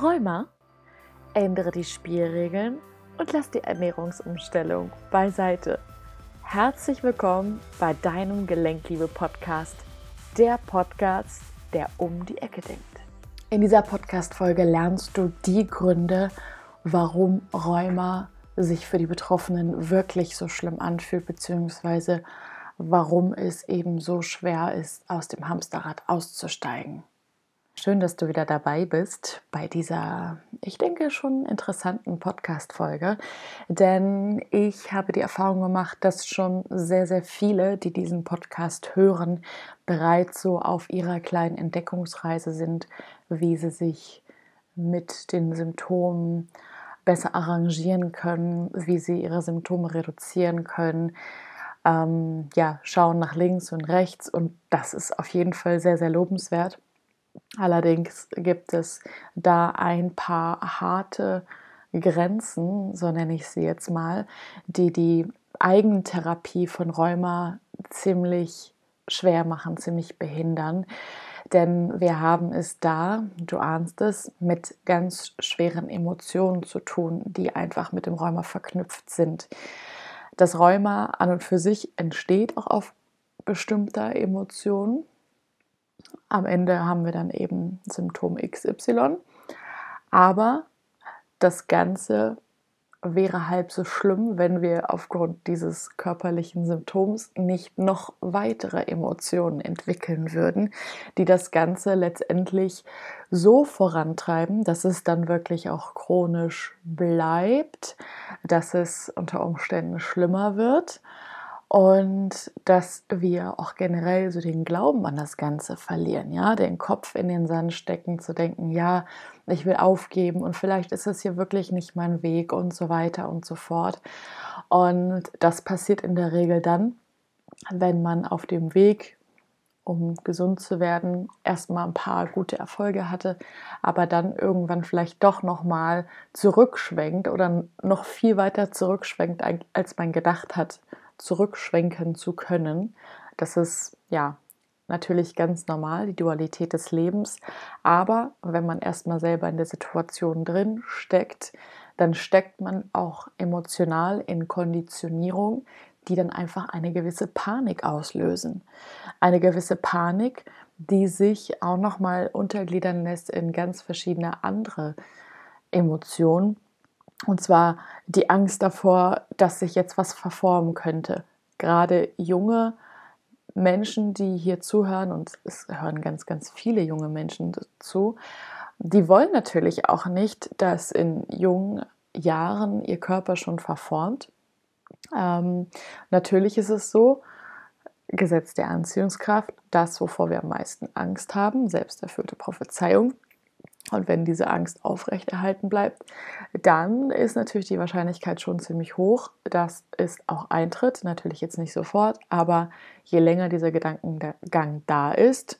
Rheuma? Ändere die Spielregeln und lass die Ernährungsumstellung beiseite. Herzlich willkommen bei deinem Gelenkliebe-Podcast, der Podcast, der um die Ecke denkt. In dieser Podcast-Folge lernst du die Gründe, warum Rheuma sich für die Betroffenen wirklich so schlimm anfühlt, beziehungsweise warum es eben so schwer ist, aus dem Hamsterrad auszusteigen. Schön, dass du wieder dabei bist bei dieser, ich denke, schon interessanten Podcast-Folge. Denn ich habe die Erfahrung gemacht, dass schon sehr, sehr viele, die diesen Podcast hören, bereits so auf ihrer kleinen Entdeckungsreise sind, wie sie sich mit den Symptomen besser arrangieren können, wie sie ihre Symptome reduzieren können. Ähm, ja, schauen nach links und rechts und das ist auf jeden Fall sehr, sehr lobenswert. Allerdings gibt es da ein paar harte Grenzen, so nenne ich sie jetzt mal, die die Eigentherapie von Rheuma ziemlich schwer machen, ziemlich behindern. Denn wir haben es da, du ahnst es, mit ganz schweren Emotionen zu tun, die einfach mit dem Rheuma verknüpft sind. Das Rheuma an und für sich entsteht auch auf bestimmter Emotion, am Ende haben wir dann eben Symptom XY. Aber das Ganze wäre halb so schlimm, wenn wir aufgrund dieses körperlichen Symptoms nicht noch weitere Emotionen entwickeln würden, die das Ganze letztendlich so vorantreiben, dass es dann wirklich auch chronisch bleibt, dass es unter Umständen schlimmer wird und dass wir auch generell so den Glauben an das Ganze verlieren, ja, den Kopf in den Sand stecken, zu denken, ja, ich will aufgeben und vielleicht ist es hier wirklich nicht mein Weg und so weiter und so fort. Und das passiert in der Regel dann, wenn man auf dem Weg, um gesund zu werden, erstmal ein paar gute Erfolge hatte, aber dann irgendwann vielleicht doch nochmal zurückschwenkt oder noch viel weiter zurückschwenkt, als man gedacht hat zurückschwenken zu können. Das ist ja natürlich ganz normal, die Dualität des Lebens. Aber wenn man erstmal selber in der Situation drin steckt, dann steckt man auch emotional in Konditionierung, die dann einfach eine gewisse Panik auslösen. Eine gewisse Panik, die sich auch nochmal untergliedern lässt in ganz verschiedene andere Emotionen, und zwar die Angst davor, dass sich jetzt was verformen könnte. Gerade junge Menschen, die hier zuhören, und es hören ganz, ganz viele junge Menschen zu, die wollen natürlich auch nicht, dass in jungen Jahren ihr Körper schon verformt. Ähm, natürlich ist es so, Gesetz der Anziehungskraft, das, wovor wir am meisten Angst haben, selbsterfüllte Prophezeiung, und wenn diese Angst aufrechterhalten bleibt, dann ist natürlich die Wahrscheinlichkeit schon ziemlich hoch, dass es auch eintritt. Natürlich jetzt nicht sofort, aber je länger dieser Gedankengang da ist,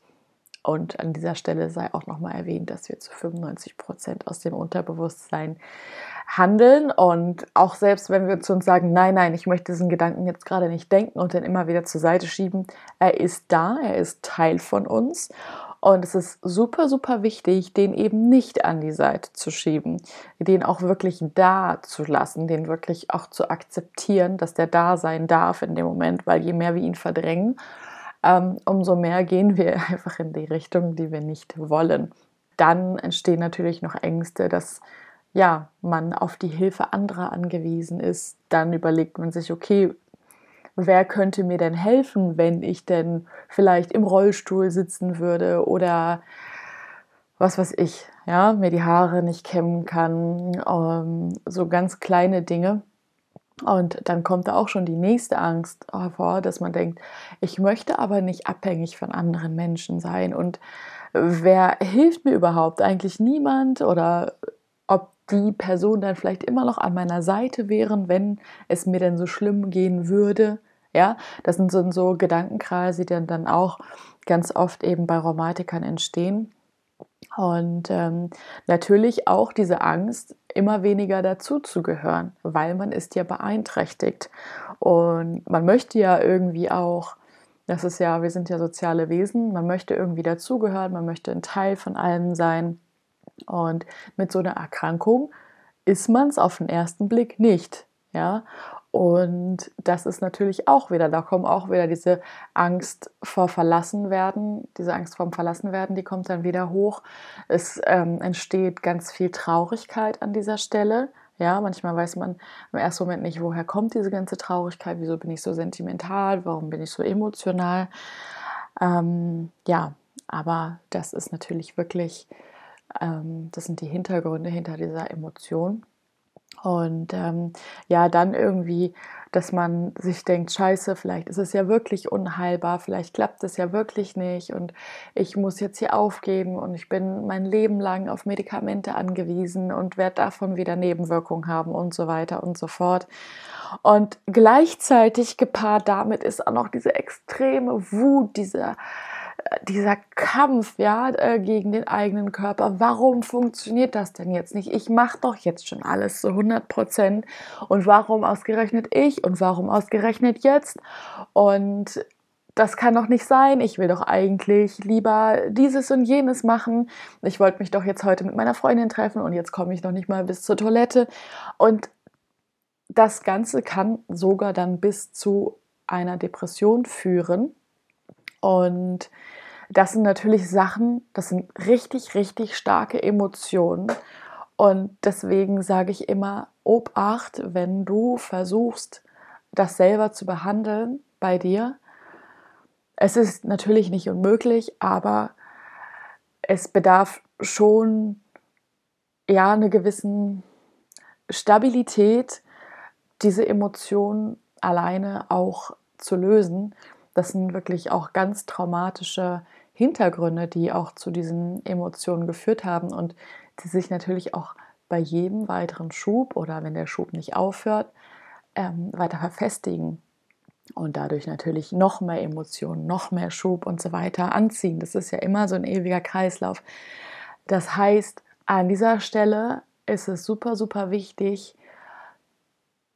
und an dieser Stelle sei auch nochmal erwähnt, dass wir zu 95 Prozent aus dem Unterbewusstsein handeln. Und auch selbst wenn wir zu uns sagen, nein, nein, ich möchte diesen Gedanken jetzt gerade nicht denken und dann immer wieder zur Seite schieben, er ist da, er ist Teil von uns. Und es ist super, super wichtig, den eben nicht an die Seite zu schieben, den auch wirklich da zu lassen, den wirklich auch zu akzeptieren, dass der da sein darf in dem Moment, weil je mehr wir ihn verdrängen, ähm, umso mehr gehen wir einfach in die Richtung, die wir nicht wollen. Dann entstehen natürlich noch Ängste, dass ja, man auf die Hilfe anderer angewiesen ist. Dann überlegt man sich, okay, wer könnte mir denn helfen, wenn ich denn vielleicht im Rollstuhl sitzen würde oder was weiß ich, ja, mir die Haare nicht kämmen kann, ähm, so ganz kleine Dinge. Und dann kommt da auch schon die nächste Angst hervor, dass man denkt, ich möchte aber nicht abhängig von anderen Menschen sein. Und wer hilft mir überhaupt? Eigentlich niemand? Oder ob die Person dann vielleicht immer noch an meiner Seite wären, wenn es mir denn so schlimm gehen würde. Ja, das sind so, so Gedankenkreise, die dann, auch ganz oft eben bei Rheumatikern entstehen. Und ähm, natürlich auch diese Angst, immer weniger dazuzugehören, weil man ist ja beeinträchtigt. Und man möchte ja irgendwie auch, das ist ja, wir sind ja soziale Wesen, man möchte irgendwie dazugehören, man möchte ein Teil von allem sein. Und mit so einer Erkrankung ist man es auf den ersten Blick nicht. Ja, und das ist natürlich auch wieder, da kommen auch wieder diese Angst vor Verlassenwerden, diese Angst vor Verlassenwerden, die kommt dann wieder hoch. Es ähm, entsteht ganz viel Traurigkeit an dieser Stelle. Ja, manchmal weiß man im ersten Moment nicht, woher kommt diese ganze Traurigkeit, wieso bin ich so sentimental, warum bin ich so emotional. Ähm, ja, aber das ist natürlich wirklich, ähm, das sind die Hintergründe hinter dieser Emotion. Und ähm, ja, dann irgendwie, dass man sich denkt, scheiße, vielleicht ist es ja wirklich unheilbar, vielleicht klappt es ja wirklich nicht und ich muss jetzt hier aufgeben und ich bin mein Leben lang auf Medikamente angewiesen und werde davon wieder Nebenwirkungen haben und so weiter und so fort. Und gleichzeitig gepaart damit ist auch noch diese extreme Wut, dieser dieser Kampf ja äh, gegen den eigenen Körper. Warum funktioniert das denn jetzt nicht? Ich mache doch jetzt schon alles zu 100 Prozent und warum ausgerechnet ich und warum ausgerechnet jetzt? Und das kann doch nicht sein. Ich will doch eigentlich lieber dieses und jenes machen. Ich wollte mich doch jetzt heute mit meiner Freundin treffen und jetzt komme ich noch nicht mal bis zur Toilette. Und das Ganze kann sogar dann bis zu einer Depression führen. Und das sind natürlich Sachen, das sind richtig, richtig starke Emotionen. Und deswegen sage ich immer, Obacht, wenn du versuchst, das selber zu behandeln bei dir. Es ist natürlich nicht unmöglich, aber es bedarf schon ja eine gewissen Stabilität, diese Emotionen alleine auch zu lösen. Das sind wirklich auch ganz traumatische Hintergründe, die auch zu diesen Emotionen geführt haben und die sich natürlich auch bei jedem weiteren Schub oder wenn der Schub nicht aufhört, ähm, weiter verfestigen und dadurch natürlich noch mehr Emotionen, noch mehr Schub und so weiter anziehen. Das ist ja immer so ein ewiger Kreislauf. Das heißt, an dieser Stelle ist es super, super wichtig,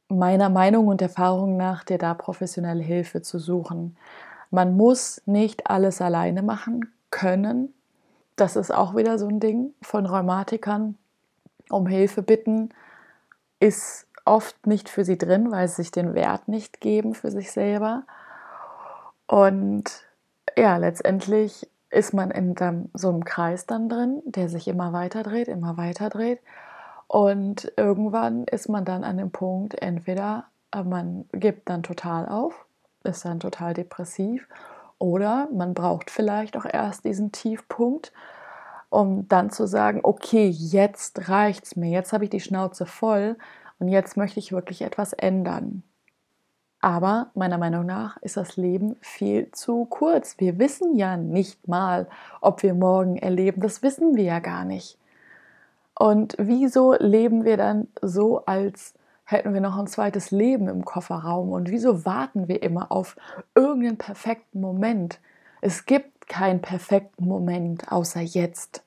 meiner Meinung und Erfahrung nach dir da professionelle Hilfe zu suchen. Man muss nicht alles alleine machen können. Das ist auch wieder so ein Ding von Rheumatikern. Um Hilfe bitten ist oft nicht für sie drin, weil sie sich den Wert nicht geben für sich selber. Und ja, letztendlich ist man in so einem Kreis dann drin, der sich immer weiter dreht, immer weiter dreht. Und irgendwann ist man dann an dem Punkt, entweder man gibt dann total auf ist dann total depressiv. Oder man braucht vielleicht auch erst diesen Tiefpunkt, um dann zu sagen, okay, jetzt reicht's mir, jetzt habe ich die Schnauze voll und jetzt möchte ich wirklich etwas ändern. Aber meiner Meinung nach ist das Leben viel zu kurz. Wir wissen ja nicht mal, ob wir morgen erleben. Das wissen wir ja gar nicht. Und wieso leben wir dann so, als hätten wir noch ein zweites Leben im Kofferraum. Und wieso warten wir immer auf irgendeinen perfekten Moment? Es gibt keinen perfekten Moment außer jetzt.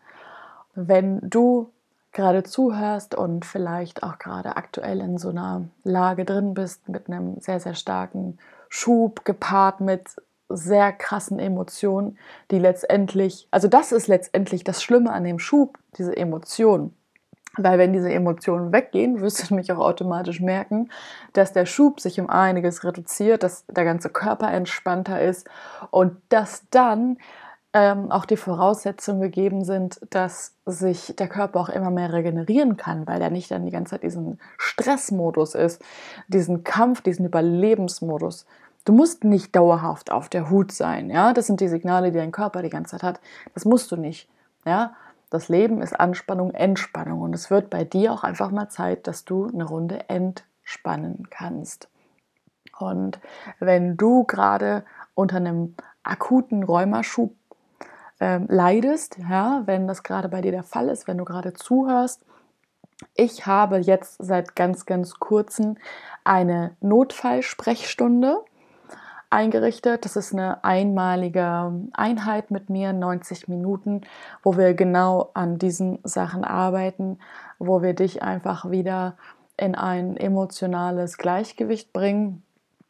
Wenn du gerade zuhörst und vielleicht auch gerade aktuell in so einer Lage drin bist mit einem sehr, sehr starken Schub gepaart mit sehr krassen Emotionen, die letztendlich, also das ist letztendlich das Schlimme an dem Schub, diese Emotionen. Weil wenn diese Emotionen weggehen, wirst du nämlich auch automatisch merken, dass der Schub sich um einiges reduziert, dass der ganze Körper entspannter ist und dass dann ähm, auch die Voraussetzungen gegeben sind, dass sich der Körper auch immer mehr regenerieren kann, weil er nicht dann die ganze Zeit diesen Stressmodus ist, diesen Kampf, diesen Überlebensmodus. Du musst nicht dauerhaft auf der Hut sein, ja. Das sind die Signale, die dein Körper die ganze Zeit hat. Das musst du nicht, ja. Das Leben ist Anspannung, Entspannung und es wird bei dir auch einfach mal Zeit, dass du eine Runde entspannen kannst. Und wenn du gerade unter einem akuten Rheumaschub äh, leidest, ja, wenn das gerade bei dir der Fall ist, wenn du gerade zuhörst, ich habe jetzt seit ganz, ganz kurzem eine Notfallsprechstunde eingerichtet. Das ist eine einmalige Einheit mit mir, 90 Minuten, wo wir genau an diesen Sachen arbeiten, wo wir dich einfach wieder in ein emotionales Gleichgewicht bringen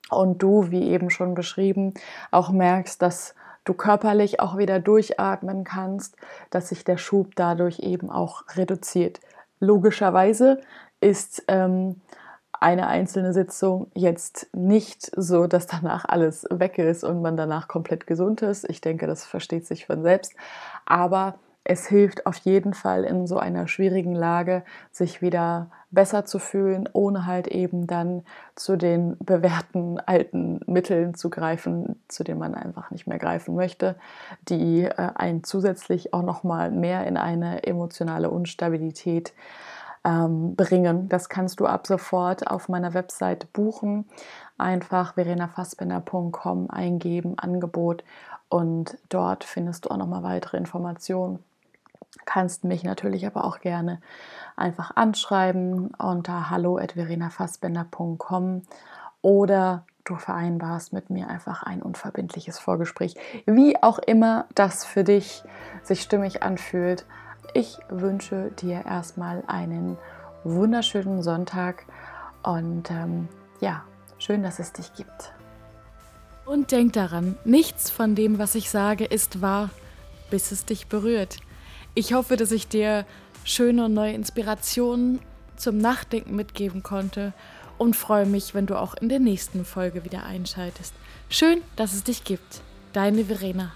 und du, wie eben schon beschrieben, auch merkst, dass du körperlich auch wieder durchatmen kannst, dass sich der Schub dadurch eben auch reduziert. Logischerweise ist ähm, eine einzelne Sitzung jetzt nicht so, dass danach alles weg ist und man danach komplett gesund ist. Ich denke, das versteht sich von selbst. Aber es hilft auf jeden Fall in so einer schwierigen Lage, sich wieder besser zu fühlen, ohne halt eben dann zu den bewährten alten Mitteln zu greifen, zu denen man einfach nicht mehr greifen möchte, die äh, einen zusätzlich auch noch mal mehr in eine emotionale Unstabilität ähm, bringen. Das kannst du ab sofort auf meiner Website buchen. Einfach verenafassbender.com eingeben, Angebot und dort findest du auch noch mal weitere Informationen. Kannst mich natürlich aber auch gerne einfach anschreiben unter hallo@verenafassbender.com oder du vereinbarst mit mir einfach ein unverbindliches Vorgespräch. Wie auch immer das für dich sich stimmig anfühlt. Ich wünsche dir erstmal einen wunderschönen Sonntag und ähm, ja, schön, dass es dich gibt. Und denk daran, nichts von dem, was ich sage, ist wahr, bis es dich berührt. Ich hoffe, dass ich dir schöne und neue Inspirationen zum Nachdenken mitgeben konnte und freue mich, wenn du auch in der nächsten Folge wieder einschaltest. Schön, dass es dich gibt. Deine Verena.